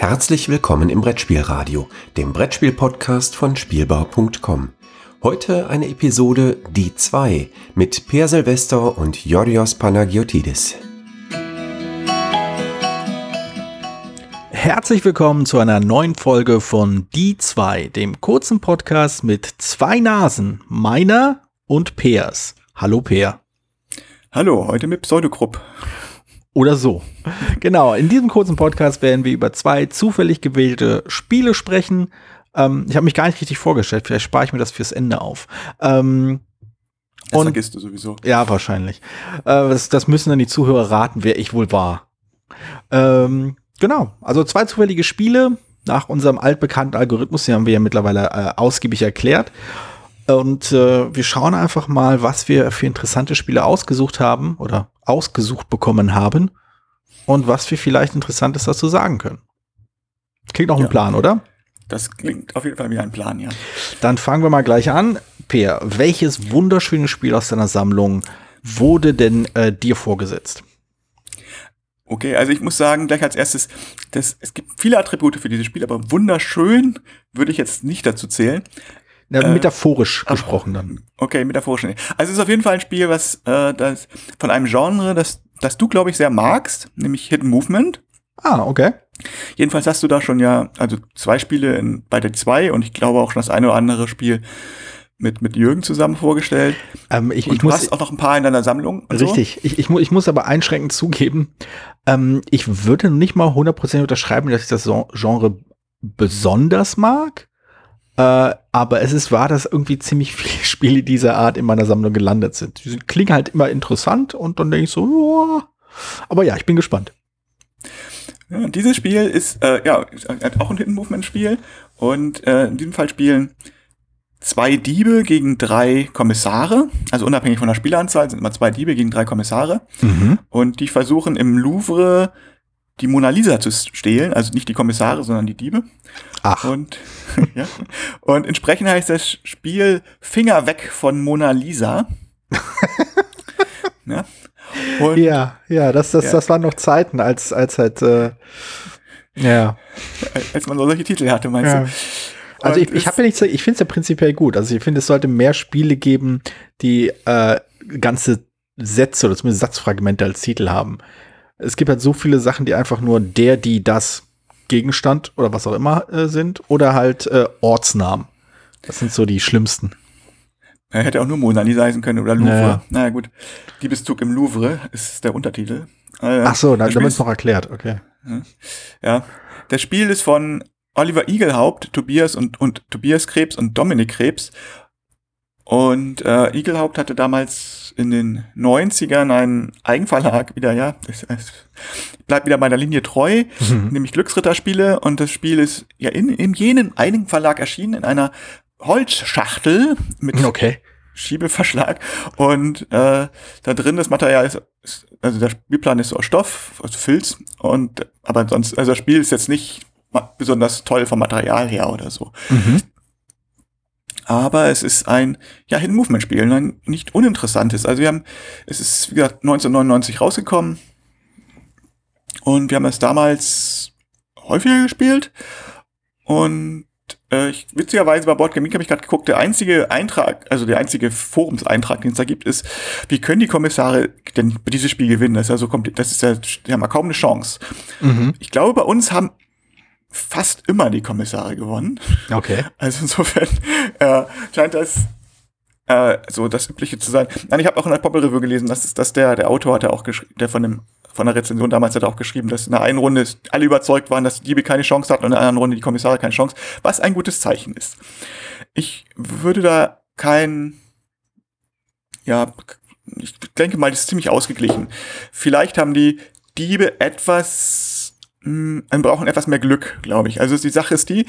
Herzlich willkommen im Brettspielradio, dem Brettspiel-Podcast von Spielbau.com. Heute eine Episode Die 2 mit Per Silvester und Yorios Panagiotidis. Herzlich willkommen zu einer neuen Folge von Die 2, dem kurzen Podcast mit zwei Nasen, meiner und Pers. Hallo Per. Hallo, heute mit Pseudogrupp. Oder so. Genau, in diesem kurzen Podcast werden wir über zwei zufällig gewählte Spiele sprechen. Ähm, ich habe mich gar nicht richtig vorgestellt, vielleicht spare ich mir das fürs Ende auf. Ähm, Das und, vergisst du sowieso. ja, wahrscheinlich. Äh, das, das müssen dann die Zuhörer raten, wer ich wohl war. Ähm, genau, also zwei zufällige Spiele nach unserem altbekannten Algorithmus, den haben wir ja mittlerweile äh, ausgiebig erklärt. Und äh, wir schauen einfach mal, was wir für interessante Spiele ausgesucht haben oder ausgesucht bekommen haben und was wir vielleicht Interessantes dazu sagen können. Klingt ein Ja. Plan, oder? Das klingt auf jeden Fall wie ein Plan, ja. Dann fangen wir mal gleich an. Peer, welches wunderschöne Spiel aus deiner Sammlung wurde denn äh, dir vorgesetzt? Okay, also ich muss sagen, gleich als erstes, das, es gibt viele Attribute für dieses Spiel, aber wunderschön würde ich jetzt nicht dazu zählen. Na, Äh, metaphorisch aber- gesprochen dann. Okay, metaphorisch. Also es ist auf jeden Fall ein Spiel, was äh, das von einem Genre, das, das du, glaube ich, sehr magst, nämlich Hidden Movement. Ah, okay. Jedenfalls hast du da schon ja, also zwei Spiele in, bei der 2 und ich glaube auch schon das eine oder andere Spiel mit, mit Jürgen zusammen vorgestellt. Ähm, ich, Und ich du muss, hast auch noch ein paar in deiner Sammlung. und so. Richtig. Ich, ich, mu ich muss aber einschränkend zugeben, ähm, ich würde nicht mal 100% unterschreiben, dass ich das Gen- Genre besonders mag. Äh, aber es ist wahr, dass irgendwie ziemlich viele Spiele dieser Art in meiner Sammlung gelandet sind. Die klingen halt immer interessant und dann denke ich so, "Joa." aber ja, ich bin gespannt. Ja, dieses Spiel ist äh, ja ist auch ein Hidden Movement Spiel und äh, in diesem Fall spielen zwei Diebe gegen drei Kommissare, also unabhängig von der Spieleranzahl sind immer zwei Diebe gegen drei Kommissare und die versuchen im Louvre die Mona Lisa zu stehlen, also nicht die Kommissare, sondern die Diebe. Ach, Und ja, und entsprechend heißt das Spiel Finger weg von Mona Lisa. ja. Und ja, ja, das, das, Ja. das waren noch Zeiten, als, als halt, äh, ja. als man solche Titel hatte, meinst Ja. du? Also Und ich, ich habe ja nichts, ich finde es ja prinzipiell gut. Also ich finde, es sollte mehr Spiele geben, die äh, ganze Sätze oder zumindest Satzfragmente als Titel haben. Es gibt halt so viele Sachen, die einfach nur der, die, das Gegenstand oder was auch immer äh, sind oder halt äh, Ortsnamen. Das sind so die schlimmsten. Er hätte auch nur Mona Lisa heißen können oder Louvre. Ja. Naja, gut. Diebeszug im Louvre ist der Untertitel. Äh, Ach so, dann damit ist- noch erklärt. Okay. Ja. Das Spiel ist von Oliver Igelhaupt, Tobias und, und Tobias Krebs und Dominik Krebs. Und äh, Igelhaupt hatte damals in den 90ern einen Eigenverlag wieder, ja, das, das bleibt wieder meiner Linie treu, Mhm. nämlich Glücksritterspiele. Und das Spiel ist ja in, in jenem Eigenverlag erschienen, in einer Holzschachtel mit Okay. Schiebeverschlag und äh, da drin das Material ist, ist also der Spielplan ist so aus Stoff, aus Filz und aber sonst also das Spiel ist jetzt nicht besonders toll vom Material her oder so. Mhm. Aber es ist ein ja Hidden Movement Spiel, ein nicht uninteressantes. Also wir haben es ist wie gesagt 1999 rausgekommen und wir haben es damals häufiger gespielt und äh, ich, witzigerweise bei Board Geek habe ich gerade geguckt, der einzige Eintrag, also der einzige Forumseintrag, den es da gibt, ist, wie können die Kommissare denn dieses Spiel gewinnen? Das ist ja so kompliziert, das ist ja, die haben ja kaum eine Chance. Mhm. Ich glaube, bei uns haben fast immer die Kommissare gewonnen. Okay. Also insofern äh, scheint das äh, so das Übliche zu sein. Nein, ich habe auch in der Popple Review gelesen, dass, dass der, der Autor hat ja auch geschrieben, der von dem von der Rezension damals hat er auch geschrieben, dass in der einen Runde alle überzeugt waren, dass die Diebe keine Chance hatten und in der anderen Runde die Kommissare keine Chance, was ein gutes Zeichen ist. Ich würde da kein, ja, ich denke mal, das ist ziemlich ausgeglichen. Vielleicht haben die Diebe etwas, mh, brauchen etwas mehr Glück, glaube ich. Also die Sache ist die,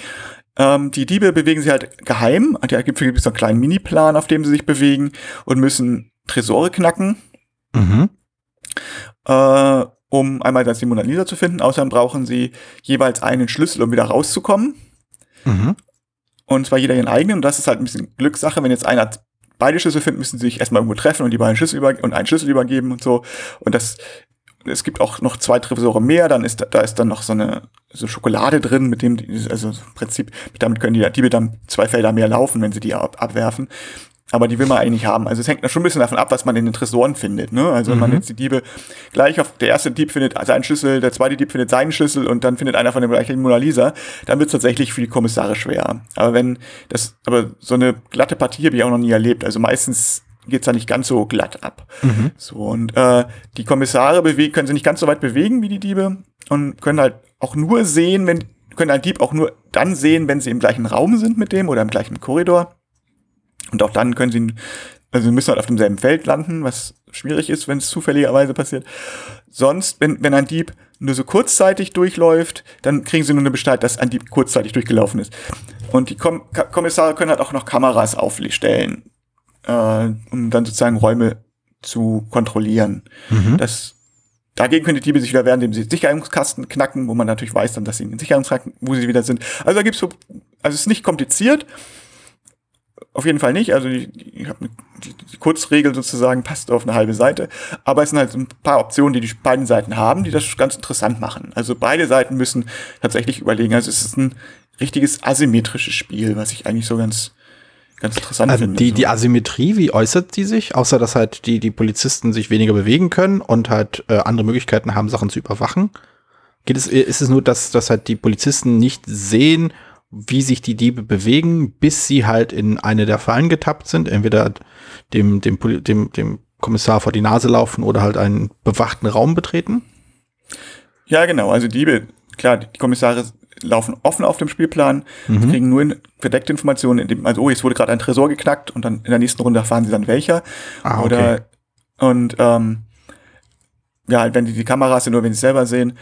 ähm, die Diebe bewegen sich halt geheim. Da gibt es so einen kleinen Miniplan, auf dem sie sich bewegen und müssen Tresore knacken, Mhm. äh, um einmal das die Mona Lisa zu finden. Außerdem brauchen sie jeweils einen Schlüssel, um wieder rauszukommen. Mhm. Und zwar jeder ihren eigenen. Und das ist halt ein bisschen Glückssache. Wenn jetzt einer beide Schlüssel findet, müssen sie sich erstmal irgendwo treffen und die beiden Schlüssel über und einen Schlüssel übergeben und so. Und das es gibt auch noch zwei Tresore mehr, dann ist da ist dann noch so eine so Schokolade drin, mit dem die, also im Prinzip damit können die Diebe dann zwei Felder mehr laufen, wenn sie die ab, abwerfen. Aber die will man eigentlich haben. Also es hängt schon ein bisschen davon ab, was man in den Tresoren findet. Ne? Also wenn man jetzt die Diebe gleich auf, der erste Dieb findet seinen Schlüssel, der zweite Dieb findet seinen Schlüssel und dann findet einer von dem gleichen Mona Lisa, dann wird es tatsächlich für die Kommissare schwer. Aber wenn das, aber so eine glatte Partie habe ich auch noch nie erlebt. Also meistens geht's da nicht ganz so glatt ab. So, und äh, die Kommissare bewegen, können sie nicht ganz so weit bewegen wie die Diebe und können halt auch nur sehen, wenn, können ein Dieb auch nur dann sehen, wenn sie im gleichen Raum sind mit dem oder im gleichen Korridor. Und auch dann können sie, also sie müssen halt auf demselben Feld landen, was schwierig ist, wenn es zufälligerweise passiert. Sonst, wenn, wenn ein Dieb nur so kurzzeitig durchläuft, dann kriegen sie nur eine Bescheid, dass ein Dieb kurzzeitig durchgelaufen ist. Und die Kom Kommissare können halt auch noch Kameras aufstellen, äh, um dann sozusagen Räume zu kontrollieren. Das, dagegen können die Diebe sich wieder wehren, indem sie Sicherungskasten knacken, wo man natürlich weiß dann, dass sie in den Sicherungskasten, wo sie wieder sind. Also da gibt's so, also es ist nicht kompliziert, auf jeden Fall nicht. Also die, die, die, die Kurzregel sozusagen passt auf eine halbe Seite. Aber es sind halt so ein paar Optionen, die die beiden Seiten haben, die das ganz interessant machen. Also beide Seiten müssen tatsächlich überlegen. Also es ist ein richtiges asymmetrisches Spiel, was ich eigentlich so ganz, ganz interessant Also finde. die, so. die Asymmetrie, wie äußert die sich? Außer, dass halt die, die Polizisten sich weniger bewegen können und halt äh, andere Möglichkeiten haben, Sachen zu überwachen. Geht es, ist es nur, dass, dass halt die Polizisten nicht sehen, wie sich die Diebe bewegen, bis sie halt in eine der Fallen getappt sind, entweder dem, dem, dem, dem Kommissar vor die Nase laufen oder halt einen bewachten Raum betreten? Ja, genau. Also Diebe, klar, die Kommissare laufen offen auf dem Spielplan, Mhm. kriegen nur in, verdeckte Informationen, indem, also, oh, jetzt wurde gerade ein Tresor geknackt und dann in der nächsten Runde erfahren sie dann welcher. Ah, okay. Oder, und, ähm, ja, wenn die die Kameras sind, nur wenn sie selber sehen.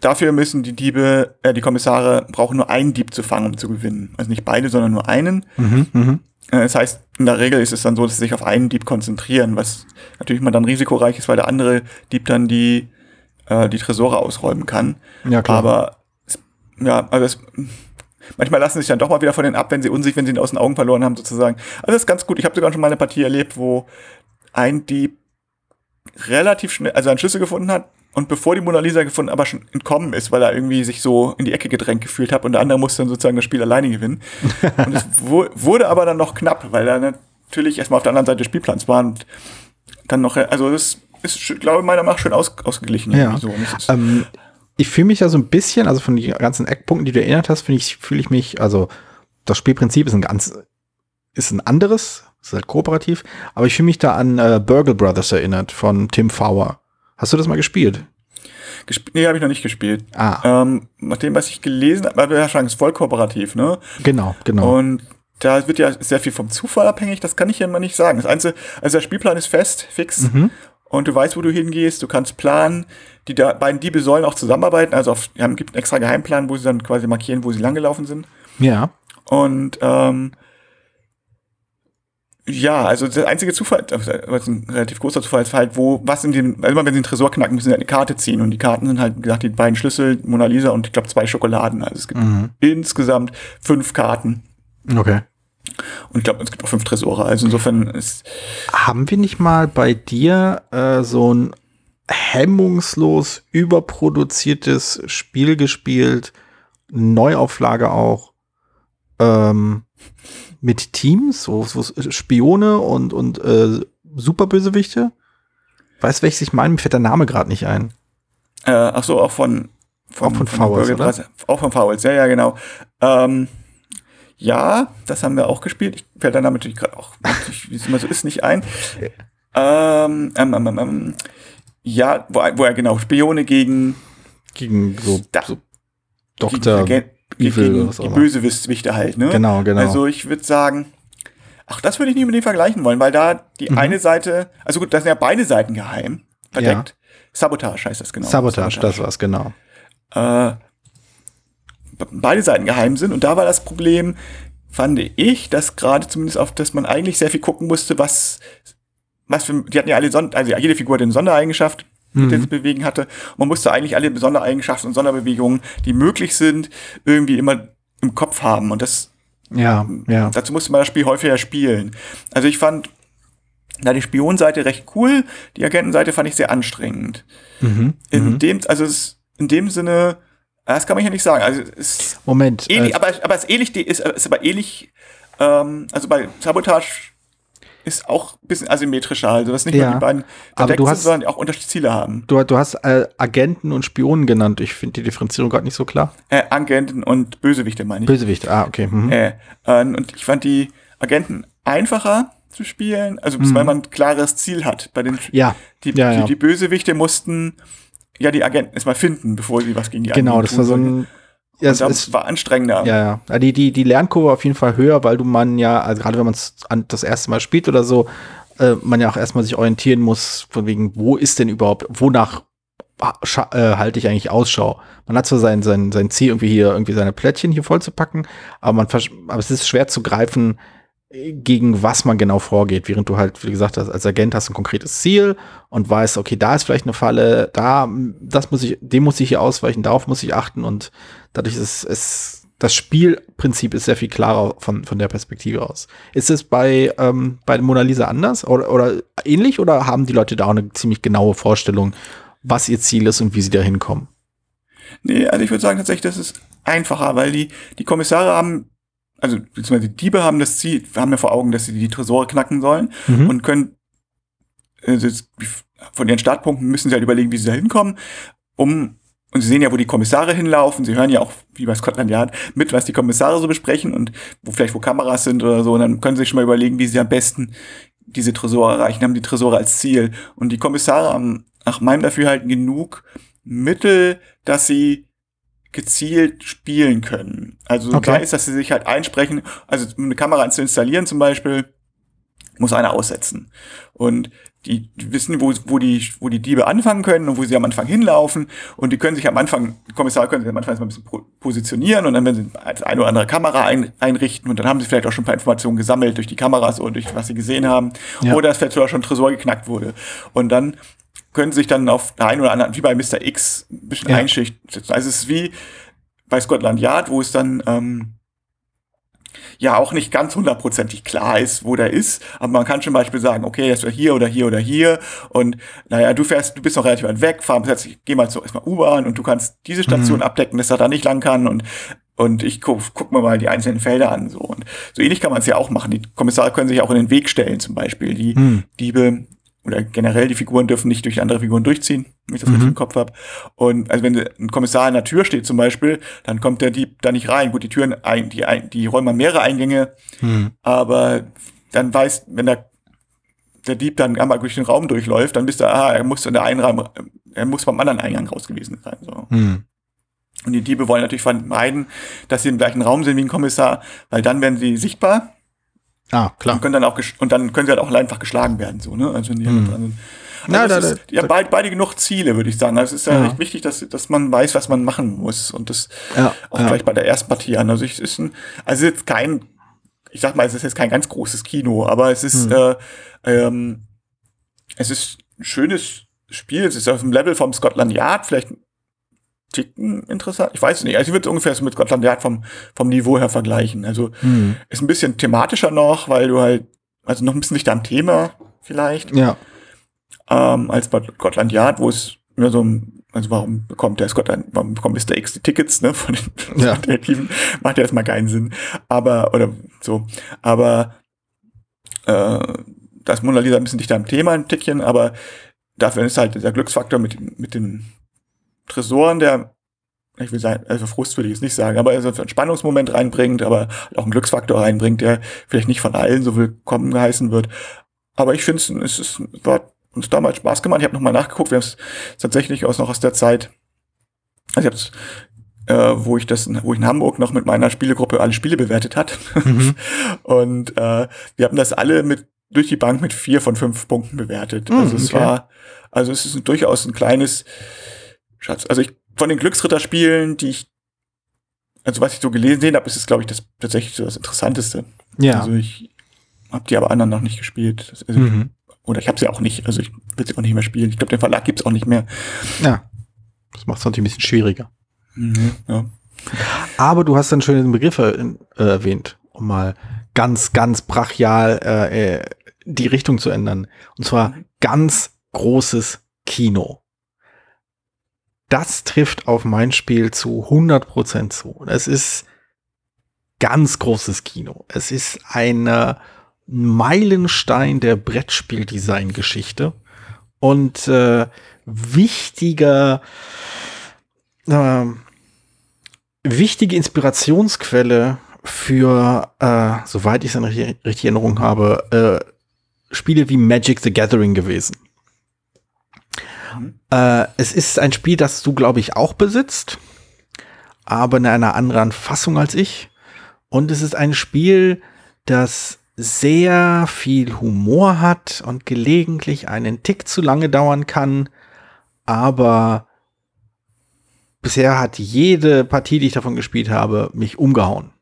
Dafür müssen die Diebe, äh, die Kommissare brauchen nur einen Dieb zu fangen, um zu gewinnen. Also nicht beide, sondern nur einen. Mhm, mhm. Äh, Das heißt, in der Regel ist es dann so, dass sie sich auf einen Dieb konzentrieren, was natürlich mal dann risikoreich ist, weil der andere Dieb dann die, äh, die Tresore ausräumen kann. Ja, klar. Aber ja, also es, manchmal lassen sie sich dann doch mal wieder von denen ab, wenn sie unsicher, wenn sie ihn aus den Augen verloren haben, sozusagen. Also das ist ganz gut. Ich habe sogar schon mal eine Partie erlebt, wo ein Dieb relativ schnell, also einen Schlüssel gefunden hat und bevor die Mona Lisa gefunden, aber schon entkommen ist, weil er irgendwie sich so in die Ecke gedrängt gefühlt hat und der andere musste dann sozusagen das Spiel alleine gewinnen. und es wu- wurde aber dann noch knapp, weil er natürlich erstmal auf der anderen Seite des Spielplans war und dann noch, also das ist, glaube ich, meiner Meinung nach schön aus, ausgeglichen. Ja. So. Es ist, Ähm, ich fühle mich ja so ein bisschen, also von den ganzen Eckpunkten, die du erinnert hast, finde ich, fühle ich mich, also das Spielprinzip ist ein ganz, ist ein anderes, ist halt kooperativ, aber ich fühle mich da an äh, Burgle Brothers erinnert von Tim Fowler. Hast du das mal gespielt? gesp nee, habe ich noch nicht gespielt. Ah, Ähm, nach dem, was ich gelesen habe, wir ja sagen, es ist voll kooperativ, ne? genau, genau. Und da wird ja sehr viel vom Zufall abhängig, das kann ich ja immer nicht sagen. Das Einzige, also der Spielplan ist fest, fix. Mhm. Und du weißt, wo du hingehst, du kannst planen. Die da, beiden Diebe sollen auch zusammenarbeiten. Also auf, ja, gibt einen extra Geheimplan, wo sie dann quasi markieren, wo sie langgelaufen sind. ja. Und ähm, ja, also der einzige Zufall, also was ein relativ großer Zufall ist halt, wo, was in dem, also immer wenn sie einen Tresor knacken, müssen sie halt eine Karte ziehen. Und die Karten sind halt, wie gesagt, die beiden Schlüssel, Mona Lisa und ich glaube zwei Schokoladen. Also es gibt Mhm. insgesamt fünf Karten. Okay. Und ich glaube, es gibt auch fünf Tresore. Also insofern ist, Haben wir nicht mal bei dir äh, so ein hemmungslos überproduziertes Spiel gespielt, Neuauflage auch, ähm, mit Teams, so, so Spione und, und äh, Superbösewichte? Weißt du, welches ich meine? Mir fällt der Name gerade nicht ein. äh, ach so, auch von, Auch von Fowls, Burger oder? Brothers. Auch von Fowls, ja, ja, genau. Ähm, ja, das haben wir auch gespielt. Ich fällt der Name natürlich gerade auch, wie es immer so ist, nicht ein. Ähm, ähm, ähm, ähm, ähm, ja, wo, wo er genau Spione gegen, Gegen so, Da- so Dr. gegen, Evil gegen die. Bösewichte halt, ne? Genau, genau. Also ich würde sagen, ach, das würde ich nicht mit dem vergleichen wollen, weil da die Mhm. eine Seite, also gut, da sind ja beide Seiten geheim, verdeckt. Sabotage heißt das genau. Sabotage, das war's, genau. äh, beide Seiten geheim sind. Und da war das Problem, fand ich, dass gerade zumindest auf, dass man eigentlich sehr viel gucken musste, was, was für, die hatten ja alle, Son also jede Figur hatte eine Sondereigenschaft, mit der sie bewegen hatte. Und man musste eigentlich alle Sondereigenschaften und Sonderbewegungen, die möglich sind, irgendwie immer im Kopf haben. Und das, Ja, ja. dazu musste man das Spiel häufiger spielen. Also ich fand, da die Spionseite recht cool, die Agentenseite fand ich sehr anstrengend. Mhm. In mhm. dem, also es, in dem Sinne, das kann man ja nicht sagen. Also ist Moment. ähnlich, äh, aber, aber es ist ähnlich, ist, ist aber ähnlich, ähm, also bei Sabotage ist auch ein bisschen asymmetrischer, also dass nicht Ja, nur die beiden verdeckt sind, hast- sondern auch unterschiedliche Ziele haben. du, du hast äh, Agenten und Spionen genannt. Ich finde die Differenzierung gerade nicht so klar. Äh, Agenten und Bösewichte meine ich. Bösewicht, ah, okay. Mhm. Äh, äh, und ich fand die Agenten einfacher zu spielen, also weil man ein klares Ziel hat. Bei den Mhm. Ja, die, ja, ja. Die, die Bösewichte mussten ja die Agenten erstmal finden, bevor sie was gegen die genau, anderen das war so tun ein. Ja, es, es, das war anstrengender. ja, ja. Die, die, die Lernkurve auf jeden Fall höher, weil du man ja, also gerade wenn man es das erste Mal spielt oder so, äh, man ja auch erstmal sich orientieren muss, von wegen, wo ist denn überhaupt, wonach äh, halte ich eigentlich Ausschau? Man hat so sein, sein, sein Ziel, irgendwie hier, irgendwie seine Plättchen hier voll zu packen, aber man aber es ist schwer zu greifen, gegen was man genau vorgeht, während du halt, wie gesagt als Agent hast ein konkretes Ziel und weißt, okay, da ist vielleicht eine Falle, da, das muss ich, dem muss ich hier ausweichen, darauf muss ich achten und dadurch ist es, das Spielprinzip ist sehr viel klarer von, von der Perspektive aus. Ist es bei, ähm, bei Mona Lisa anders oder, oder ähnlich oder haben die Leute da auch eine ziemlich genaue Vorstellung, was ihr Ziel ist und wie sie da hinkommen? Nee, also ich würde sagen tatsächlich, das ist einfacher, weil die, die Kommissare haben, also beziehungsweise die Diebe haben das Ziel, haben ja vor Augen, dass sie die Tresore knacken sollen Mhm. und können das- von ihren Startpunkten müssen sie halt überlegen, wie sie da hinkommen, um und sie sehen ja, wo die Kommissare hinlaufen. Sie hören ja auch, wie bei Scotland Yard, mit, was die Kommissare so besprechen und wo vielleicht wo Kameras sind oder so. Und dann können sie sich schon mal überlegen, wie sie am besten diese Tresore erreichen, haben die Tresore als Ziel. Und die Kommissare haben nach meinem Dafürhalten genug Mittel, dass sie gezielt spielen können. Also Okay. sei es, dass sie sich halt einsprechen, also um eine Kamera zu installieren zum Beispiel, muss einer aussetzen. Und die, die wissen, wo, wo, die, wo die Diebe anfangen können und wo sie am Anfang hinlaufen. Und die können sich am Anfang, die Kommissare können sich am Anfang erstmal ein bisschen positionieren und dann werden sie als eine oder andere Kamera ein, einrichten und dann haben sie vielleicht auch schon ein paar Informationen gesammelt durch die Kameras oder durch was sie gesehen haben. Ja. Oder dass vielleicht sogar schon ein Tresor geknackt wurde. Und dann können sich dann auf der einen oder anderen, wie bei Mr. X, ein bisschen Ja. einschichten. Also es ist wie bei Scotland Yard, wo es dann ähm, ja auch nicht ganz hundertprozentig klar ist, wo der ist. Aber man kann zum Beispiel sagen, okay, das wäre hier oder hier oder hier. Und naja, du fährst, du bist noch relativ weit weg, fahr, setz dich- geh mal so erstmal U-Bahn und du kannst diese Station abdecken, dass er da nicht lang kann und und ich guck, guck mir mal die einzelnen Felder an. So. Und so ähnlich kann man es ja auch machen. Die Kommissare können sich auch in den Weg stellen, zum Beispiel. Die Hm. Diebe oder generell die Figuren dürfen nicht durch andere Figuren durchziehen, wenn ich das Mhm. richtig im Kopf habe. Und also wenn ein Kommissar an der Tür steht zum Beispiel, dann kommt der Dieb da nicht rein. Gut, die Türen, ein, die, ein, die räumen mal mehrere Eingänge, Hm. aber dann weiß, wenn der, der Dieb dann einmal durch den Raum durchläuft, dann bist du, ah, er muss in der einen Raum, er muss beim anderen Eingang raus gewesen sein. So. Hm. Und die Diebe wollen natürlich vermeiden, dass sie im gleichen Raum sind wie ein Kommissar, weil dann werden sie sichtbar Ah, klar. und können dann auch und dann können sie halt auch einfach geschlagen werden, so, ne? Also wenn die Hm. dran sind. Ja, Also da- es ist, da- ja, beide, genug Ziele, würde ich sagen. Also es ist ja, Ja. recht wichtig, dass, dass man weiß, was man machen muss. Und das Ja, auch ja. gleich bei der ersten Partie an. Also ich, es ist ein, also jetzt kein, ich sag mal, es ist jetzt kein ganz großes Kino, aber es ist, Hm. äh, ähm, es ist ein schönes Spiel. Es ist auf dem Level vom Scotland Yard, vielleicht Ticken interessant. Ich weiß nicht. Also ich würde es ungefähr so mit Scotland Yard vom, vom Niveau her vergleichen. Also Hm. ist ein bisschen thematischer noch, weil du halt, also noch ein bisschen dichter am Thema vielleicht, Ja. ähm, als bei Scotland Yard, wo es immer so ein, also warum bekommt der Scotland, warum bekommt Mr. X die Tickets, ne, von den Ja. Detektiven, macht ja erstmal keinen Sinn. Aber, oder so, aber äh, da ist Mona Lisa ein bisschen dichter am Thema, ein Tickchen, aber dafür ist halt der Glücksfaktor mit, mit den Tresoren, der ich will sagen, also Frust würde ich jetzt nicht sagen, aber also einen Spannungsmoment reinbringt, aber auch einen Glücksfaktor reinbringt, der vielleicht nicht von allen so willkommen geheißen wird. Aber ich finde es ist, war uns damals Spaß gemacht. Ich habe nochmal nachgeguckt, wir haben es tatsächlich aus noch aus der Zeit, also ich habe äh, wo ich das, wo ich in Hamburg noch mit meiner Spielegruppe alle Spiele bewertet hat. Mhm. Und äh, wir haben das alle mit durch die Bank mit vier von fünf Punkten bewertet. Mm, also es okay. war, also es ist durchaus ein kleines Schatz. Also ich von den Glücksritterspielen, die ich, also was ich so gelesen habe, ist es glaube ich das tatsächlich so das Interessanteste. Ja. Also ich habe die aber anderen noch nicht gespielt. Also Mhm. Oder ich habe sie auch nicht. Also ich will sie auch nicht mehr spielen. Ich glaube, den Verlag gibt's auch nicht mehr. Ja. Das macht es natürlich ein bisschen schwieriger. Ja. Aber du hast einen schönen Begriff äh, erwähnt, um mal ganz, ganz brachial äh, äh, die Richtung zu ändern. Und zwar Mhm. ganz großes Kino. Das trifft auf mein Spiel zu 100% zu. Es ist ganz großes Kino. Es ist ein äh, Meilenstein der Brettspieldesign-Geschichte und äh, wichtiger, äh, wichtige Inspirationsquelle für, äh, soweit ich es in richtig, Erinnerung habe, äh, Spiele wie Magic the Gathering gewesen. Äh, es ist ein Spiel, das du, glaube ich, auch besitzt, aber in einer anderen Fassung als ich. Und es ist ein Spiel, das sehr viel Humor hat und gelegentlich einen Tick zu lange dauern kann, aber bisher hat jede Partie, die ich davon gespielt habe, mich umgehauen.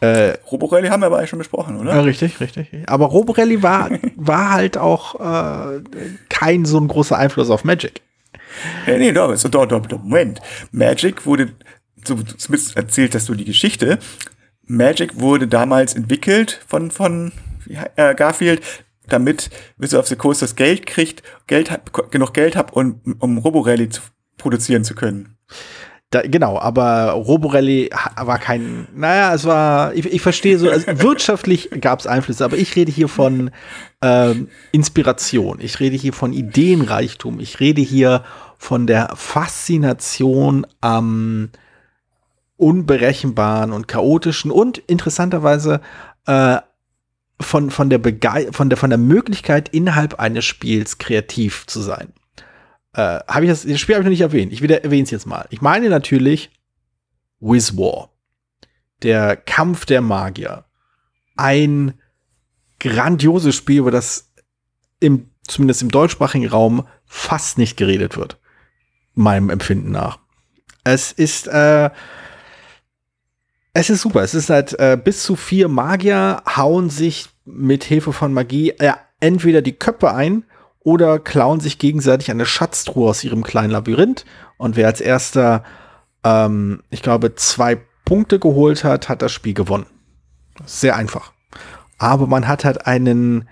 Äh, Roborelli haben wir aber eigentlich schon besprochen, ja, oder? richtig, richtig. Aber Roborelli war, war halt auch äh, kein so ein großer Einfluss auf Magic. Ja, nee, doch, so, doch, doch, doch, Moment. Magic wurde, so, zumindest erzählt hast du die Geschichte. Magic wurde damals entwickelt von, von äh, Garfield, damit Wizard of the Coast das Geld kriegt, Geld genug Geld hat, um, um Roborelli zu produzieren zu können. Da, genau, aber Roborelli war kein, naja, es war, ich, ich verstehe so, also wirtschaftlich gab es Einflüsse, aber ich rede hier von ähm, Inspiration, ich rede hier von Ideenreichtum, ich rede hier von der Faszination am unberechenbaren und chaotischen und interessanterweise äh, von, von, der von, der, von der Möglichkeit, innerhalb eines Spiels kreativ zu sein. Äh, habe ich das, das Spiel habe ich noch nicht erwähnt. Ich erwähne es jetzt mal. Ich meine natürlich Wiz War. Der Kampf der Magier. Ein grandioses Spiel, über das im, zumindest im deutschsprachigen Raum fast nicht geredet wird. Meinem Empfinden nach. Es ist, äh, es ist super. Es ist halt äh, bis zu vier Magier hauen sich mit Hilfe von Magie äh, entweder die Köpfe ein oder klauen sich gegenseitig eine Schatztruhe aus ihrem kleinen Labyrinth. Und wer als erster, ähm, ich glaube, zwei Punkte geholt hat, hat das Spiel gewonnen. Sehr einfach. Aber man hat halt einen,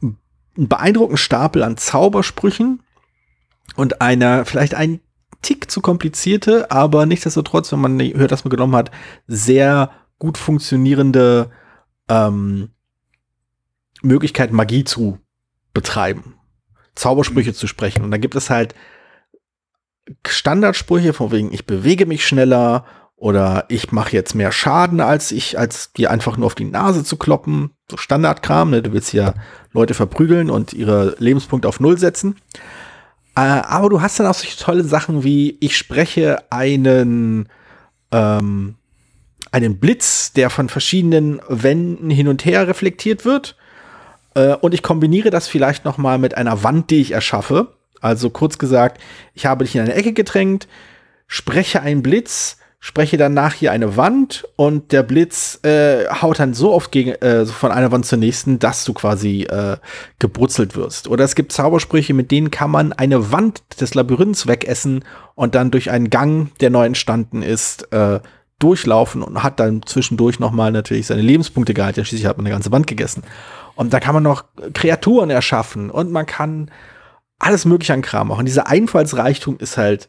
einen beeindruckenden Stapel an Zaubersprüchen und einer, vielleicht ein Tick zu komplizierte, aber nichtsdestotrotz, wenn man hört, dass man genommen hat, sehr gut funktionierende ähm, Möglichkeit, Magie zu betreiben. Zaubersprüche zu sprechen. Und da gibt es halt Standardsprüche von wegen, ich bewege mich schneller oder ich mache jetzt mehr Schaden, als ich, als dir einfach nur auf die Nase zu kloppen. So Standardkram, ne? Du willst ja Leute verprügeln und ihre Lebenspunkte auf Null setzen. Äh, aber du hast dann auch solche tolle Sachen wie, ich spreche einen, ähm, einen Blitz, der von verschiedenen Wänden hin und her reflektiert wird. Äh, und ich kombiniere das vielleicht noch mal mit einer Wand, die ich erschaffe. Also kurz gesagt, ich habe dich in eine Ecke gedrängt, spreche einen Blitz, spreche danach hier eine Wand und der Blitz äh, haut dann so oft gegen, äh, von einer Wand zur nächsten, dass du quasi äh, gebrutzelt wirst. Oder es gibt Zaubersprüche, mit denen kann man eine Wand des Labyrinths wegessen und dann durch einen Gang, der neu entstanden ist, äh, durchlaufen und hat dann zwischendurch noch mal natürlich seine Lebenspunkte gehalten. Schließlich hat man eine ganze Wand gegessen. Und da kann man noch Kreaturen erschaffen und man kann alles mögliche an Kram machen. Dieser Einfallsreichtum ist halt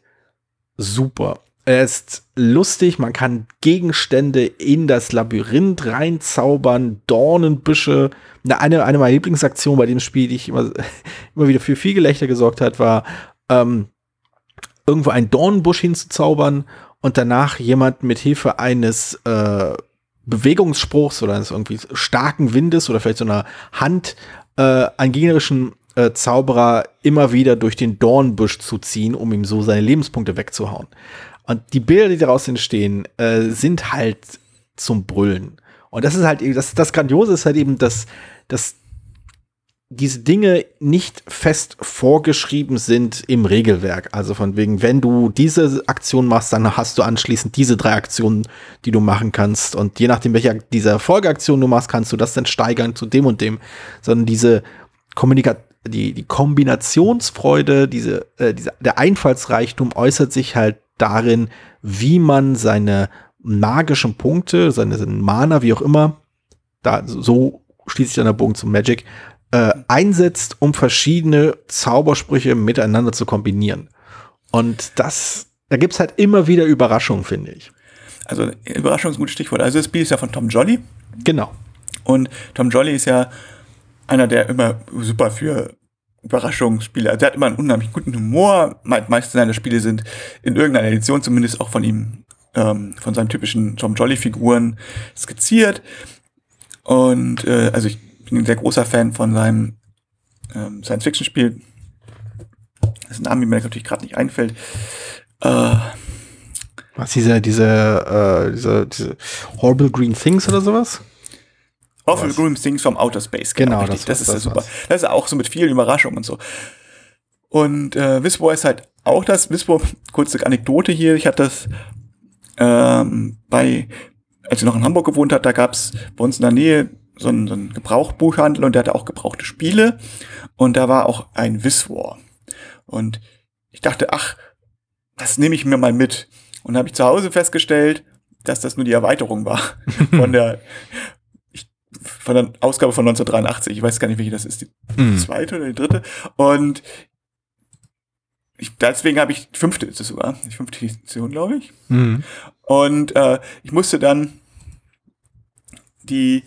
super. Er ist lustig, man kann Gegenstände in das Labyrinth reinzaubern, Dornenbüsche. Eine, eine meiner Lieblingsaktionen bei dem Spiel, die ich immer, immer wieder für viel Gelächter gesorgt hat, war, ähm, irgendwo einen Dornenbusch hinzuzaubern und danach jemand mit Hilfe eines äh, Bewegungsspruchs oder eines irgendwie starken Windes oder vielleicht so einer Hand äh, einen gegnerischen äh, Zauberer immer wieder durch den Dornbusch zu ziehen, um ihm so seine Lebenspunkte wegzuhauen. Und die Bilder, die daraus entstehen, äh, sind halt zum Brüllen. Und das ist halt das, das Grandiose ist halt eben, dass, dass diese Dinge nicht fest vorgeschrieben sind im Regelwerk. Also von wegen, wenn du diese Aktion machst, dann hast du anschließend diese drei Aktionen, die du machen kannst. Und je nachdem, welche dieser Folgeaktion du machst, kannst du das dann steigern zu dem und dem. Sondern diese Kommunikation die, die Kombinationsfreude, diese, äh, diese, der Einfallsreichtum äußert sich halt darin, wie man seine magischen Punkte, seine, seine Mana, wie auch immer, da so schließt sich dann der Bogen zum Magic, äh, einsetzt, um verschiedene Zaubersprüche miteinander zu kombinieren. Und das, da gibt's halt immer wieder Überraschungen, finde ich. Also Überraschung ist ein gutes Stichwort. Also das Spiel ist ja von Tom Jolly. Genau. Und Tom Jolly ist ja einer, der immer super für Überraschungsspiele, also er hat immer einen unheimlich guten Humor. Me meiste seiner Spiele sind in irgendeiner Edition zumindest auch von ihm, ähm, von seinen typischen Tom Jolly-Figuren skizziert. Und äh, also ich bin ein sehr großer Fan von seinem ähm, Science-Fiction-Spiel. Das ist ein Name, mir natürlich gerade nicht einfällt. Äh, Was, diese, diese, äh, diese, diese Horrible Green Things oder sowas? Awful Green Things from Outer Space. Genau, richtig. das das, ist das ja super. Das ist auch so mit vielen Überraschungen und so. Und äh, Wisbo ist halt auch das. Wisbo, kurze Anekdote hier, ich hatte das ähm, bei, als ich noch in Hamburg gewohnt hat, da gab's bei uns in der Nähe so einen, so einen Gebrauchbuchhandel und der hatte auch gebrauchte Spiele und da war auch ein Wiswar. Und ich dachte, ach, das nehme ich mir mal mit. Und habe ich zu Hause festgestellt, dass das nur die Erweiterung war von der ich, von der Ausgabe von 1983. Ich weiß gar nicht, welche das ist, die Mhm. zweite oder die dritte. Und ich, deswegen habe ich die fünfte ist es sogar, die fünfte Edition, glaube ich. Mhm. Und äh, ich musste dann die,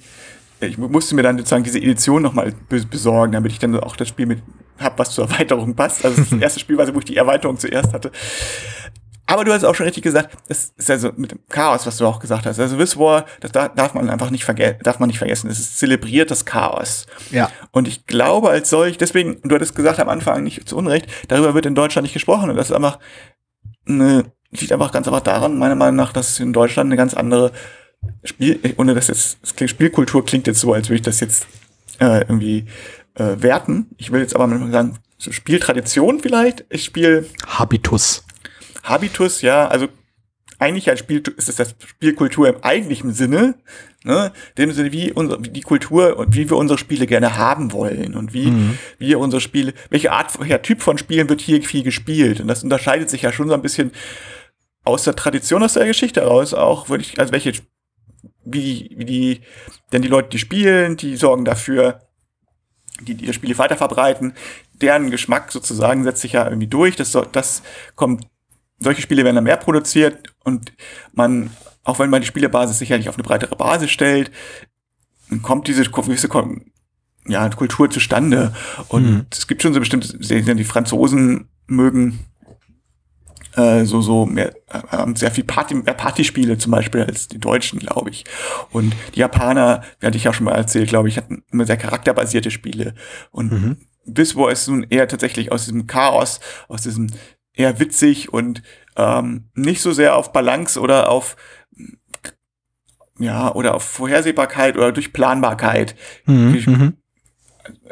ich musste mir dann sozusagen diese Edition nochmal be besorgen, damit ich dann auch das Spiel mit hab, was zur Erweiterung passt. Also das erste Spiel war so, wo ich die Erweiterung zuerst hatte. Aber du hast auch schon richtig gesagt, das ist also mit dem Chaos, was du auch gesagt hast. Also Wiswar, das da- darf man einfach nicht vergessen, darf man nicht vergessen. Es ist zelebriert das Chaos. Ja. Und ich glaube als solch, deswegen, du hattest gesagt am Anfang nicht zu Unrecht, darüber wird in Deutschland nicht gesprochen. Und das ist einfach eine, liegt einfach ganz einfach daran, meiner Meinung nach, dass es in Deutschland eine ganz andere Spiel, ohne dass jetzt, das Spielkultur klingt jetzt so, als würde ich das jetzt äh, irgendwie äh, werten. Ich will jetzt aber mal sagen, so Spieltradition vielleicht. Ich spiele Habitus. Habitus, ja, also eigentlich als Spiel ist es das Spielkultur im eigentlichen Sinne, ne, in dem Sinne wie unsere wie die Kultur und wie wir unsere Spiele gerne haben wollen und wie wir unsere Spiele, welche Art, welcher Typ von Spielen wird hier viel gespielt und das unterscheidet sich ja schon so ein bisschen aus der Tradition, aus der Geschichte heraus auch, würde ich, also welche, wie, wie die, denn die Leute, die spielen, die sorgen dafür, die, die ihre Spiele weiter verbreiten, deren Geschmack sozusagen setzt sich ja irgendwie durch, das, das kommt solche Spiele werden dann mehr produziert und man, auch wenn man die Spielebasis sicherlich auf eine breitere Basis stellt, dann kommt diese gewisse ja, Kultur zustande. Und Mhm. es gibt schon so bestimmte, die Franzosen mögen äh, so, so mehr, äh, haben sehr viel Party, mehr Partyspiele zum Beispiel als die Deutschen, glaube ich. Und die Japaner, wie hatte ich ja schon mal erzählt, glaube ich, hatten immer sehr charakterbasierte Spiele. Und Mhm. Biswo ist nun eher tatsächlich aus diesem Chaos, aus diesem eher witzig und ähm, nicht so sehr auf Balance oder auf ja oder auf Vorhersehbarkeit oder durch Planbarkeit Mhm. Mhm.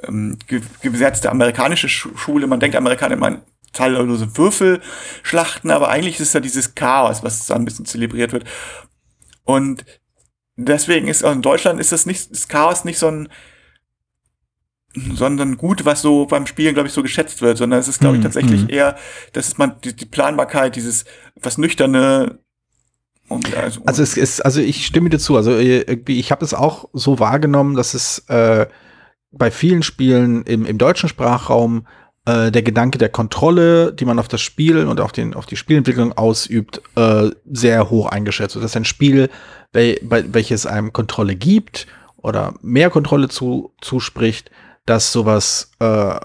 ähm, ge gesetzte amerikanische Schu- Schule. Man denkt Amerikaner immer an zahllose Würfelschlachten, aber eigentlich ist es ja dieses Chaos, was da ein bisschen zelebriert wird. Und deswegen ist auch in Deutschland ist das nicht, das Chaos nicht so ein sondern gut, was so beim Spielen, glaube ich, so geschätzt wird, sondern es ist, glaube ich, Mhm, tatsächlich mhm. eher, dass ist man die, die Planbarkeit, dieses was nüchterne und also, Also es ist, also ich stimme dir zu. Also äh, irgendwie, ich habe es auch so wahrgenommen, dass es äh, bei vielen Spielen im, im deutschen Sprachraum äh, der Gedanke der Kontrolle, die man auf das Spiel und auf, den, auf die Spielentwicklung ausübt, äh, sehr hoch eingeschätzt. Das ist ein Spiel, wel, welches einem Kontrolle gibt oder mehr Kontrolle zu, zuspricht, dass sowas äh,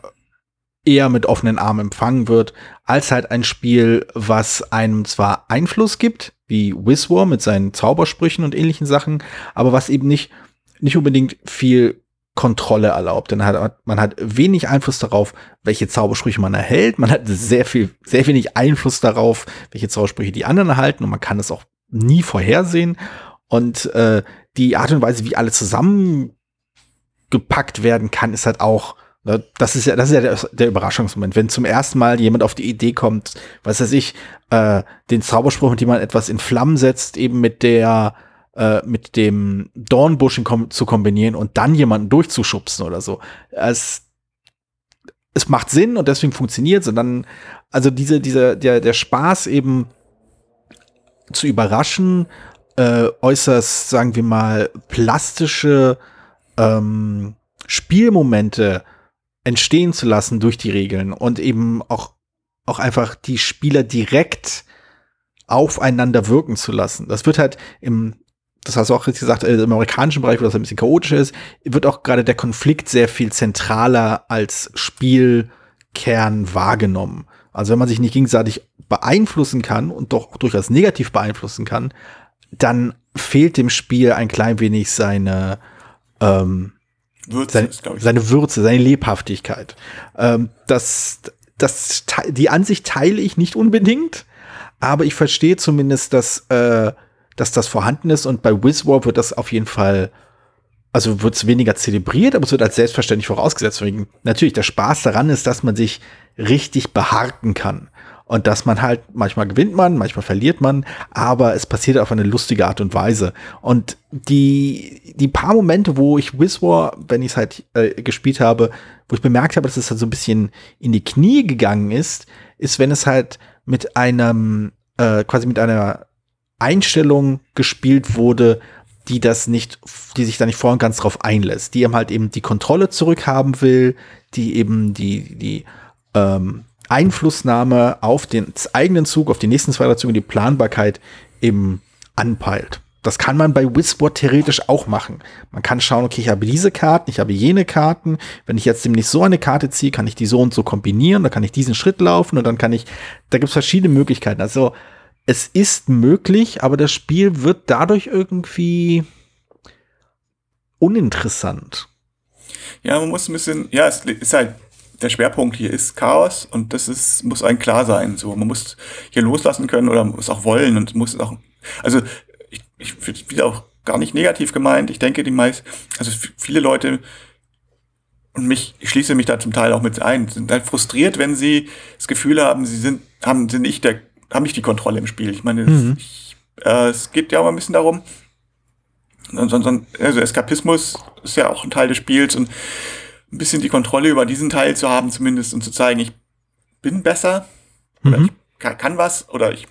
eher mit offenen Armen empfangen wird, als halt ein Spiel, was einem zwar Einfluss gibt, wie Wiswar mit seinen Zaubersprüchen und ähnlichen Sachen, aber was eben nicht, nicht unbedingt viel Kontrolle erlaubt. Denn hat, man hat wenig Einfluss darauf, welche Zaubersprüche man erhält. Man hat sehr viel, sehr wenig Einfluss darauf, welche Zaubersprüche die anderen erhalten und man kann es auch nie vorhersehen. Und äh, die Art und Weise, wie alle zusammengepackt werden kann, ist halt auch Ne, Das ist ja, das ist ja der, der Überraschungsmoment. Wenn zum ersten Mal jemand auf die Idee kommt, was weiß ich, äh, den Zauberspruch, mit dem man etwas in Flammen setzt, eben mit der, äh, mit dem Dornbusch kom zu kombinieren und dann jemanden durchzuschubsen oder so. Es, es macht Sinn und deswegen funktioniert es. Und dann, also diese, dieser, der, der Spaß eben zu überraschen, äh, äußerst, sagen wir mal, plastische ähm, Spielmomente entstehen zu lassen durch die Regeln und eben auch, auch einfach die Spieler direkt aufeinander wirken zu lassen. Das wird halt im, das hast du auch richtig gesagt, äh, im amerikanischen Bereich, wo das ein bisschen chaotischer ist, wird auch gerade der Konflikt sehr viel zentraler als Spielkern wahrgenommen. Also wenn man sich nicht gegenseitig beeinflussen kann und doch durchaus negativ beeinflussen kann, dann fehlt dem Spiel ein klein wenig seine, ähm, Würze, seine, ist, seine Würze, seine Lebhaftigkeit. Ähm, das, das, die Ansicht teile ich nicht unbedingt, aber ich verstehe zumindest, dass, äh, dass das vorhanden ist und bei Wizwarp wird das auf jeden Fall, also wird es weniger zelebriert, aber es wird als selbstverständlich vorausgesetzt. Natürlich, der Spaß daran ist, dass man sich richtig beharken kann. Und dass man halt, manchmal gewinnt man, manchmal verliert man, aber es passiert auf eine lustige Art und Weise. Und die, die paar Momente, wo ich Wizwar, wenn ich es halt äh, gespielt habe, wo ich bemerkt habe, dass es halt so ein bisschen in die Knie gegangen ist, ist, wenn es halt mit einem, äh, quasi mit einer Einstellung gespielt wurde, die das nicht, die sich da nicht voll und ganz drauf einlässt, die eben halt eben die Kontrolle zurückhaben will, die eben die, die ähm, Einflussnahme auf den eigenen Zug, auf die nächsten zwei Züge, die Planbarkeit eben anpeilt. Das kann man bei Wizboard theoretisch auch machen. Man kann schauen, okay, ich habe diese Karten, ich habe jene Karten. Wenn ich jetzt demnächst so eine Karte ziehe, kann ich die so und so kombinieren, dann kann ich diesen Schritt laufen und dann kann ich, da gibt es verschiedene Möglichkeiten. Also es ist möglich, aber das Spiel wird dadurch irgendwie uninteressant. Ja, man muss ein bisschen, ja, es ist halt der Schwerpunkt hier ist Chaos und das ist, muss einem klar sein. So, man muss hier loslassen können oder muss auch wollen und muss auch, also ich, ich wieder auch gar nicht negativ gemeint. Ich denke, die meist, also viele Leute und mich, ich schließe mich da zum Teil auch mit ein, sind halt frustriert, wenn sie das Gefühl haben, sie sind, haben, sind nicht der, haben nicht die Kontrolle im Spiel. Ich meine, mhm. ich, äh, es geht ja auch mal ein bisschen darum, also Eskapismus ist ja auch ein Teil des Spiels und ein bisschen die Kontrolle über diesen Teil zu haben, zumindest und zu zeigen, ich bin besser oder mhm. ich kann, kann, was oder ich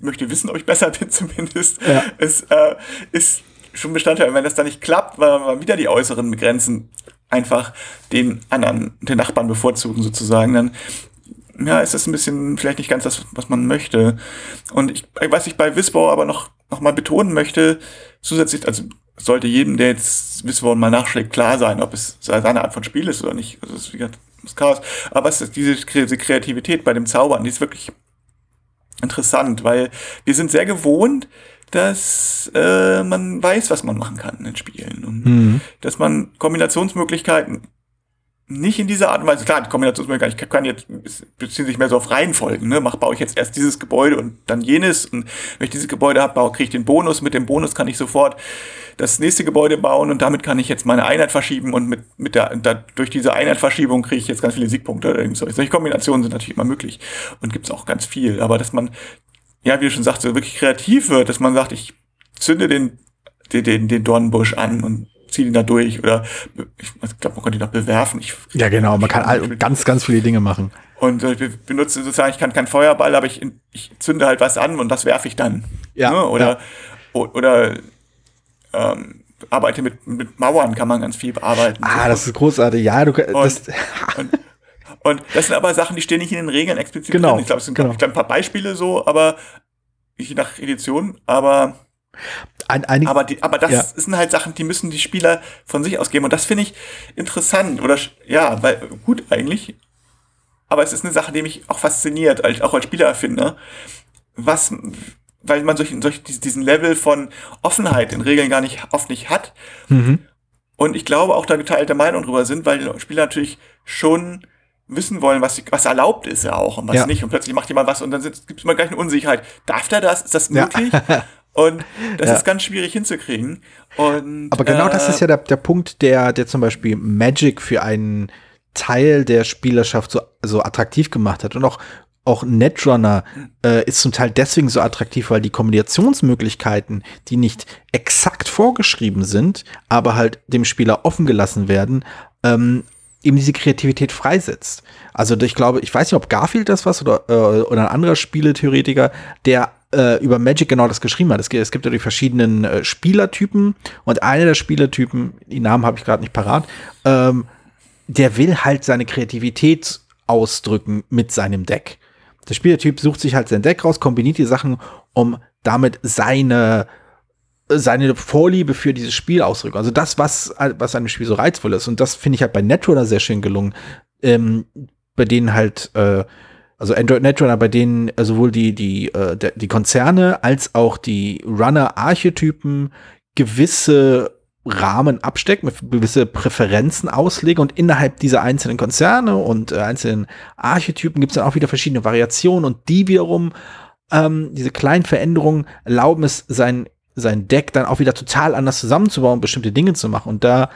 möchte wissen, ob ich besser bin zumindest, ja. es äh, ist schon Bestandteil. wenn das dann nicht klappt, weil man wieder die äußeren Grenzen einfach den anderen, den Nachbarn bevorzugen sozusagen, dann ja, ist das ein bisschen vielleicht nicht ganz das, was man möchte. Und ich, was ich bei Wisbau aber noch, noch mal betonen möchte, zusätzlich, also sollte jedem, der jetzt Wisswort mal nachschlägt, klar sein, ob es seine Art von Spiel ist oder nicht. Also es ist wie gesagt das Chaos. Aber es ist diese, diese Kreativität bei dem Zaubern, die ist wirklich interessant, weil wir sind sehr gewohnt, dass äh, man weiß, was man machen kann in Spielen und mhm. dass man Kombinationsmöglichkeiten nicht in dieser Art und Weise, klar, die Kombinationsmöglichkeit, ich kann jetzt, beziehen sich mehr so auf Reihenfolgen, ne, mach, baue ich jetzt erst dieses Gebäude und dann jenes. Und wenn ich dieses Gebäude habe, baue, kriege ich den Bonus, mit dem Bonus kann ich sofort das nächste Gebäude bauen und damit kann ich jetzt meine Einheit verschieben. Und mit, mit der, da, durch diese Einheitverschiebung kriege ich jetzt ganz viele Siegpunkte oder so. Solche Kombinationen sind natürlich immer möglich und gibt's auch ganz viel, aber dass man, ja, wie du schon sagst, so wirklich kreativ wird, dass man sagt, ich zünde den, den, den, den Dornbusch an und ziehe ihn da durch oder ich glaube, man könnte ihn auch bewerfen. Ich, ja, genau, man kann all, ganz, ganz viele Dinge machen. Und äh, ich benutze sozusagen, ich kann keinen Feuerball, aber ich, ich zünde halt was an und das werfe ich dann. Ja. Ne? Oder, ja. oder ähm, arbeite mit, mit Mauern, kann man ganz viel bearbeiten. Ah, so. das ist großartig. Ja, du und, das und, und, das sind aber Sachen, die stehen nicht in den Regeln explizit genau, drin. Ich glaube, es sind genau. ein paar Beispiele so, aber je nach Edition, aber ein, ein, aber, die, aber das ja. sind halt Sachen, die müssen die Spieler von sich aus geben. Und das finde ich interessant. Oder ja, weil gut eigentlich. Aber es ist eine Sache, die mich auch fasziniert, als, auch als Spielererfinder. Was, weil man solch, solch, diesen Level von Offenheit in Regeln gar nicht oft nicht hat. Mhm. Und ich glaube auch da geteilte Meinung drüber sind, weil die Spieler natürlich schon wissen wollen, was, was erlaubt ist ja auch und was ja. nicht. Und plötzlich macht jemand was und dann gibt es immer gleich eine Unsicherheit. Darf der das? Ist das möglich? Ja. Und das ja. ist ganz schwierig hinzukriegen. Und, Aber genau äh, das ist ja der, der Punkt, der, der zum Beispiel Magic für einen Teil der Spielerschaft so, so attraktiv gemacht hat. Und auch, auch Netrunner äh, ist zum Teil deswegen so attraktiv, weil die Kombinationsmöglichkeiten, die nicht exakt vorgeschrieben sind, aber halt dem Spieler offen gelassen werden, ähm, eben diese Kreativität freisetzt. Also ich glaube, ich weiß nicht, ob Garfield das was oder, äh, oder ein anderer Spieletheoretiker, der äh, über Magic genau das geschrieben hat. Es, es gibt ja die verschiedenen äh, Spielertypen und einer der Spielertypen, die Namen habe ich gerade nicht parat, ähm, der will halt seine Kreativität ausdrücken mit seinem Deck. Der Spielertyp sucht sich halt sein Deck raus, kombiniert die Sachen, um damit seine seine Vorliebe für dieses Spiel ausdrücken. Also das, was, was einem Spiel so reizvoll ist. Und das finde ich halt bei Netrunner sehr schön gelungen. Ähm, bei denen halt, äh, also Android Netrunner, bei denen äh, sowohl die, die, äh, die Konzerne als auch die Runner-Archetypen gewisse Rahmen abstecken, gewisse Präferenzen auslegen und innerhalb dieser einzelnen Konzerne und äh, einzelnen Archetypen gibt es dann auch wieder verschiedene Variationen und die wiederum, ähm, diese kleinen Veränderungen erlauben es, sein, sein Deck dann auch wieder total anders zusammenzubauen, bestimmte Dinge zu machen. Und da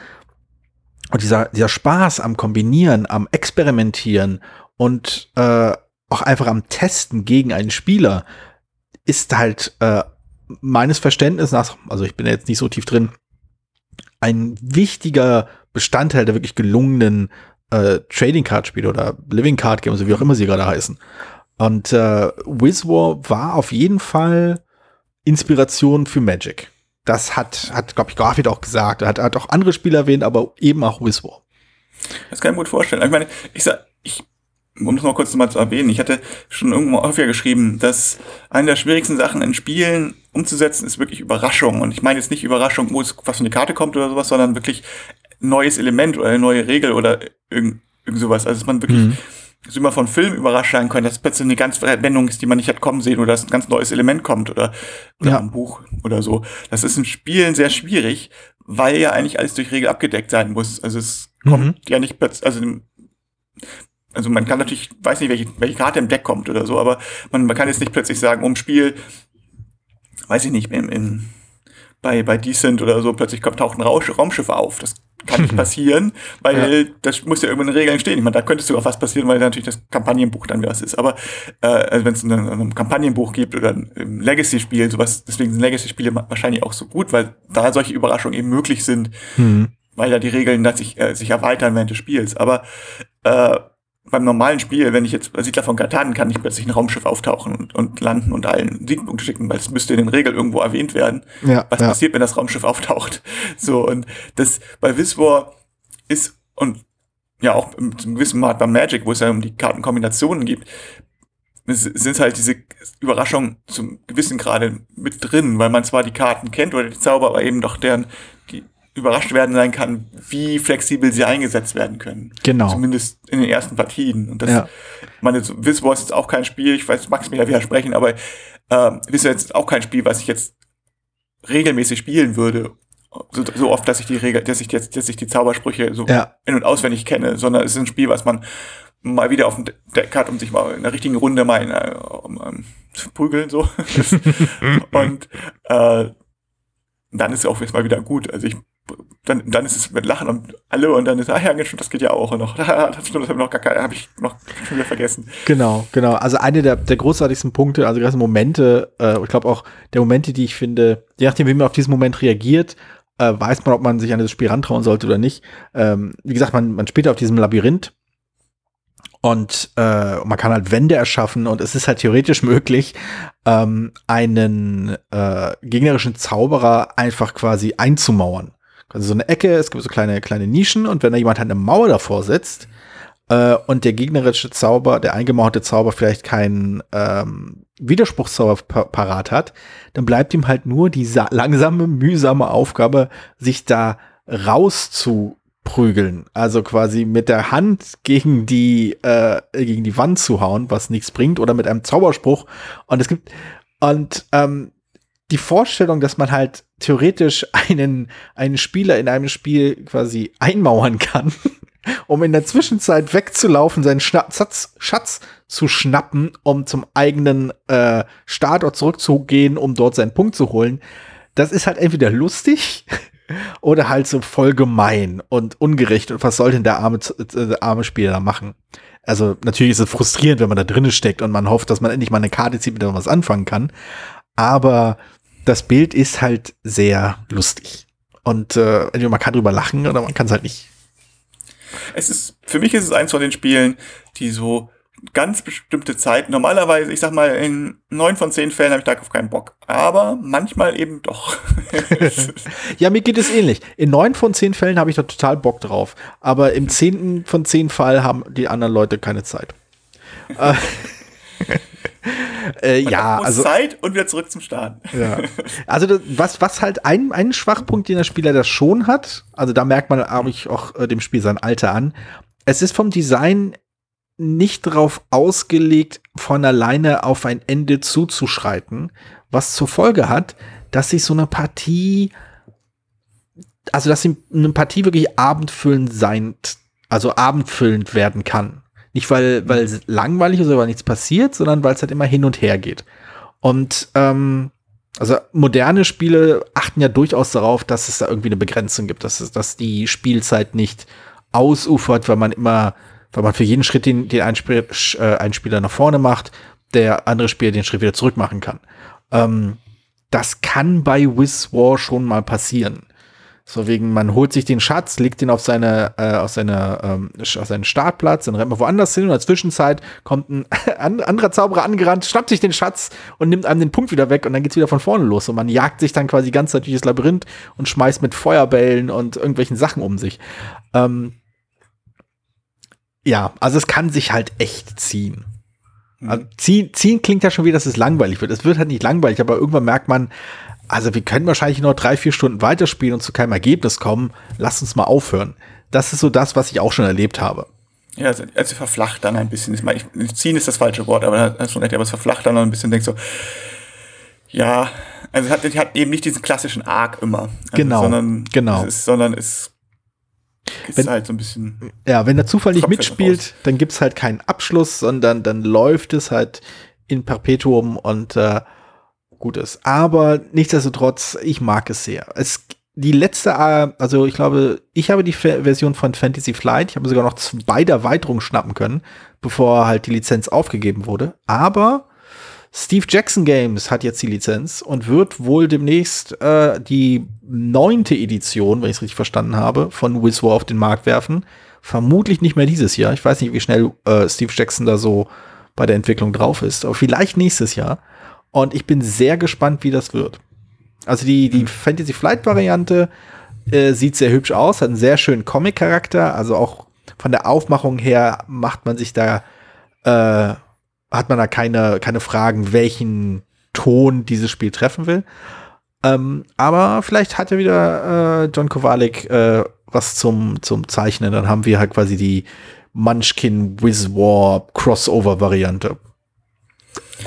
und dieser, dieser Spaß am Kombinieren, am Experimentieren und äh, auch einfach am Testen gegen einen Spieler ist halt äh, meines Verständnisses nach, also ich bin jetzt nicht so tief drin, ein wichtiger Bestandteil der wirklich gelungenen äh, Trading Card Spiele oder Living Card Games, wie auch immer sie gerade heißen. Und äh, Wizwar war auf jeden Fall Inspiration für Magic. Das hat, hat glaube ich, Garfield auch gesagt. Er hat, hat auch andere Spiele erwähnt, aber eben auch Wizwar. Das kann ich mir gut vorstellen. Ich meine, ich sag, ich, um das mal kurz mal zu erwähnen, ich hatte schon irgendwo häufiger geschrieben, dass eine der schwierigsten Sachen in Spielen umzusetzen ist wirklich Überraschung. Und ich meine jetzt nicht Überraschung, wo es was von eine Karte kommt oder sowas, sondern wirklich neues Element oder eine neue Regel oder irgend, irgend sowas. Also dass man wirklich mhm so immer von Film überrascht sein können, dass plötzlich eine ganz Wendung ist, die man nicht hat kommen sehen oder dass ein ganz neues Element kommt oder, oder ja. ein Buch oder so. Das ist in Spielen sehr schwierig, weil ja eigentlich alles durch Regel abgedeckt sein muss. Also es mhm. kommt ja nicht plötzlich, also also man kann natürlich, weiß nicht, welche, welche Karte im Deck kommt oder so, aber man, man kann jetzt nicht plötzlich sagen, um Spiel, weiß ich nicht, in, in, bei, bei Decent oder so, plötzlich kommt, taucht ein Raumschiff auf. Das kann nicht passieren, weil ja. das muss ja irgendwo in den Regeln stehen. Ich meine, da könnte sogar was passieren, weil natürlich das Kampagnenbuch dann was ist. Aber äh, also wenn es ein, ein Kampagnenbuch gibt oder ein Legacy-Spiel, sowas, deswegen sind Legacy-Spiele wahrscheinlich auch so gut, weil da solche Überraschungen eben möglich sind, mhm. weil da die Regeln dass sich, äh, sich erweitern während des Spiels. Aber äh, beim normalen Spiel, wenn ich jetzt bei Siedler von Katan kann ich plötzlich ein Raumschiff auftauchen und, und landen und allen Siegpunkte schicken, weil es müsste in den Regeln irgendwo erwähnt werden. Ja, was ja. passiert, wenn das Raumschiff auftaucht? So, und das bei Wiswar ist, und ja auch zum gewissen Maß bei Magic, wo es ja um die Kartenkombinationen gibt, sind halt diese Überraschungen zum gewissen Grade mit drin, weil man zwar die Karten kennt oder die Zauber, aber eben doch deren überrascht werden sein kann, wie flexibel sie eingesetzt werden können. Genau. Zumindest in den ersten Partien. Und das, ja. meine, Wiswar ist jetzt auch kein Spiel, ich weiß, Max mir da widersprechen, aber äh, Wiswar ist auch kein Spiel, was ich jetzt regelmäßig spielen würde. So, so oft, dass ich die Regel, dass ich jetzt, dass ich die Zaubersprüche so ja. in- und auswendig kenne, sondern es ist ein Spiel, was man mal wieder auf dem Deck hat, um sich mal in der richtigen Runde mal in, uh, um, um, zu prügeln, so. und äh, dann ist es auch jetzt mal wieder gut. Also ich dann, dann ist es mit Lachen und alle und dann ist, ah ja, das geht ja auch noch. Das stimmt, das habe ich noch gar ich noch schon wieder vergessen. Genau, genau. Also eine der, der großartigsten Punkte, also gerade Momente, äh, ich glaube auch der Momente, die ich finde, je nachdem, wie man auf diesen Moment reagiert, äh, weiß man, ob man sich an das Spiel rantrauen sollte oder nicht. Ähm, wie gesagt, man, man spielt auf diesem Labyrinth und äh, man kann halt Wände erschaffen und es ist halt theoretisch möglich, ähm, einen äh, gegnerischen Zauberer einfach quasi einzumauern. Also so eine Ecke, es gibt so kleine, kleine Nischen und wenn da jemand halt eine Mauer davor setzt äh, und der gegnerische Zauber, der eingemauerte Zauber vielleicht keinen ähm, Widerspruchszauber parat hat, dann bleibt ihm halt nur die langsame, mühsame Aufgabe, sich da rauszuprügeln. Also quasi mit der Hand gegen die, äh, gegen die Wand zu hauen, was nichts bringt, oder mit einem Zauberspruch. Und es gibt, und ähm, die Vorstellung, dass man halt theoretisch einen, einen Spieler in einem Spiel quasi einmauern kann, um in der Zwischenzeit wegzulaufen, seinen Schatz, Schatz zu schnappen, um zum eigenen äh, Startort zurückzugehen, um dort seinen Punkt zu holen. Das ist halt entweder lustig oder halt so voll gemein und ungerecht. Und was soll denn der arme, der arme Spieler machen? Also natürlich ist es frustrierend, wenn man da drinnen steckt und man hofft, dass man endlich mal eine Karte zieht, mit der man was anfangen kann. Aber das Bild ist halt sehr lustig. Und äh, entweder man kann drüber lachen oder man kann es halt nicht. Es ist, für mich ist es eins von den Spielen, die so ganz bestimmte Zeit. Normalerweise, ich sag mal, in neun von zehn Fällen habe ich darauf keinen Bock. Aber manchmal eben doch. ja, mir geht es ähnlich. In neun von zehn Fällen habe ich da total Bock drauf. Aber im zehnten von zehn Fall haben die anderen Leute keine Zeit. äh, ja, also Zeit und wieder zurück zum Start. Ja. Also das, was was halt ein ein Schwachpunkt, den der Spieler das schon hat, also da merkt man habe ich auch äh, dem Spiel sein Alter an. Es ist vom Design nicht darauf ausgelegt, von alleine auf ein Ende zuzuschreiten, was zur Folge hat, dass sich so eine Partie, also dass eine Partie wirklich abendfüllend sein, also abendfüllend werden kann. Nicht weil, weil es langweilig ist oder weil nichts passiert, sondern weil es halt immer hin und her geht. Und ähm, also moderne Spiele achten ja durchaus darauf, dass es da irgendwie eine Begrenzung gibt, dass, es, dass die Spielzeit nicht ausufert, weil man immer, weil man für jeden Schritt den, den Einspiel, äh, Einspieler nach vorne macht, der andere Spieler den Schritt wieder zurück machen kann. Ähm, das kann bei Wiz War schon mal passieren. So wegen, man holt sich den Schatz, legt ihn auf seine, äh, auf seine, ähm, auf seinen Startplatz, dann rennt man woanders hin und in der Zwischenzeit kommt ein anderer Zauberer angerannt, schnappt sich den Schatz und nimmt einem den Punkt wieder weg und dann geht's wieder von vorne los und man jagt sich dann quasi ganz durch das Labyrinth und schmeißt mit Feuerbällen und irgendwelchen Sachen um sich. Ähm, ja, also es kann sich halt echt ziehen. Also ziehen, ziehen klingt ja schon wie, dass es langweilig wird. Es wird halt nicht langweilig, aber irgendwann merkt man, also wir können wahrscheinlich noch drei, vier Stunden weiterspielen und zu keinem Ergebnis kommen. Lass uns mal aufhören. Das ist so das, was ich auch schon erlebt habe. Ja, also, also verflacht dann ein bisschen. Ich meine, ziehen ist das falsche Wort, aber schon echt, aber es verflacht dann ein bisschen, denkt so, ja, also es hat, es hat eben nicht diesen klassischen Arc immer. Also, genau, sondern genau. Es ist, sondern es ist Wenn- halt so ein bisschen. Ja, wenn der Zufall nicht mitspielt, dann gibt's halt keinen Abschluss, sondern dann läuft es halt in Perpetuum und äh, gut ist. Aber nichtsdestotrotz, ich mag es sehr. Es die letzte, äh, also ich glaube, ich habe die Ver- Version von Fantasy Flight, ich habe sogar noch zwei der Erweiterungen schnappen können, bevor halt die Lizenz aufgegeben wurde. Aber Steve Jackson Games hat jetzt die Lizenz und wird wohl demnächst äh, die neunte Edition, wenn ich es richtig verstanden habe, von Wiz War auf den Markt werfen. Vermutlich nicht mehr dieses Jahr. Ich weiß nicht, wie schnell äh, Steve Jackson da so bei der Entwicklung drauf ist, aber vielleicht nächstes Jahr. Und ich bin sehr gespannt, wie das wird. Also die, die Fantasy Flight Variante äh, sieht sehr hübsch aus, hat einen sehr schönen Comic-Charakter. Also auch von der Aufmachung her macht man sich da, äh, hat man da keine, keine Fragen, welchen Ton dieses Spiel treffen will. Ähm, aber vielleicht hat ja wieder äh, John Kowalik äh, was zum, zum Zeichnen. Dann haben wir halt quasi die Munchkin Wiz War Crossover Variante.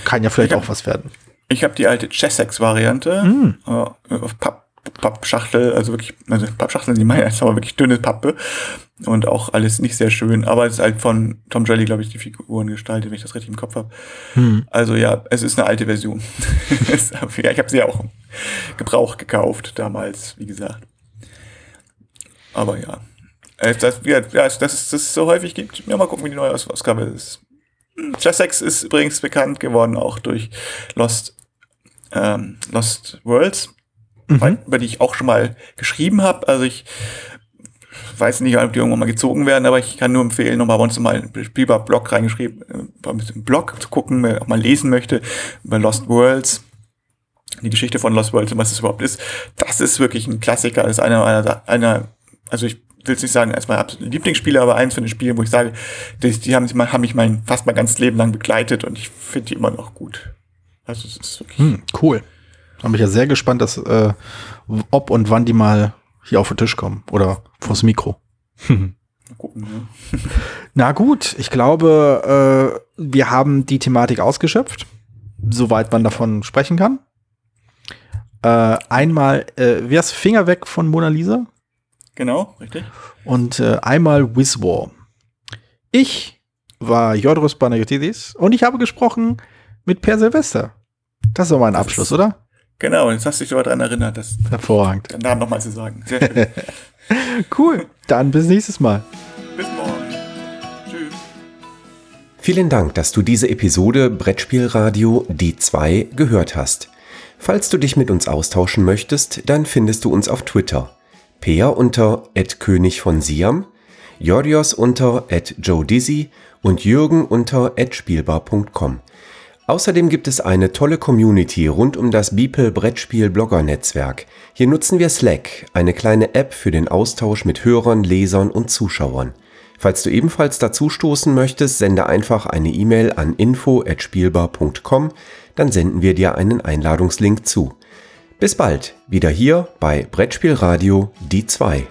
Kann ja vielleicht Ja. auch was werden. Ich habe die alte Chessex-Variante Mm. äh, auf Papp, Pappschachtel, also wirklich, also Pappschachteln, die meine, aber wirklich dünne Pappe und auch alles nicht sehr schön, aber es ist halt von Tom Jelly, glaube ich, die Figuren gestaltet, wenn ich das richtig im Kopf habe. Hm. Also ja, es ist eine alte Version. ja, ich habe sie auch im Gebrauch gekauft damals, wie gesagt. Aber ja. Äh, Das, ja, dass es das so häufig gibt. Ja, mal gucken, wie die neue Aus- Ausgabe ist. Hm, Just Sex ist übrigens bekannt geworden, auch durch Lost, ähm, Lost Worlds, weil- über die ich auch schon mal geschrieben habe. Also ich weiß nicht, ob die irgendwann mal gezogen werden, aber ich kann nur empfehlen, nochmal bei uns mal einen Spielbar-Blog reingeschrieben, äh, uns im Blog zu gucken, auch mal lesen möchte, über Lost Worlds, die Geschichte von Lost Worlds und was es überhaupt ist. Das ist wirklich ein Klassiker, das ist einer meiner, einer, also ich will es nicht sagen, als mein absoluter Lieblingsspieler, aber eins von den Spielen, wo ich sage, die, die haben, haben mich mein, fast mein ganzes Leben lang begleitet und ich finde die immer noch gut. Also es ist wirklich, Hm, cool. Da bin ich ja sehr gespannt, dass, äh, ob und wann die mal hier auf den Tisch kommen oder vors Mikro. gucken. Ne? Na gut, ich glaube, äh, wir haben die Thematik ausgeschöpft, soweit man davon sprechen kann. Äh, einmal, äh, wer ist Finger weg von Mona Lisa? Genau, richtig. Und äh, einmal Wiz War. Ich war Jodros Banagotidis und ich habe gesprochen mit Per Silvester. Das war mein Das Abschluss, ist- oder? Genau, jetzt hast du dich sogar daran erinnert, das, Hervorragend. den Namen nochmal zu sagen. Sehr schön. Cool. Dann bis nächstes Mal. Bis morgen. Tschüss. Vielen Dank, dass du diese Episode Brettspielradio Die 2 gehört hast. Falls du dich mit uns austauschen möchtest, dann findest du uns auf Twitter. Peer unter König von Siam, Jorios unter @joe_dizzy und Jürgen unter @spielbar.com. Außerdem gibt es eine tolle Community rund um das Beeple Brettspiel Blogger Netzwerk. Hier nutzen wir Slack, eine kleine App für den Austausch mit Hörern, Lesern und Zuschauern. Falls du ebenfalls dazu stoßen möchtest, sende einfach eine E-Mail an info@spielbar.com, dann senden wir dir einen Einladungslink zu. Bis bald, wieder hier bei Brettspielradio die 2.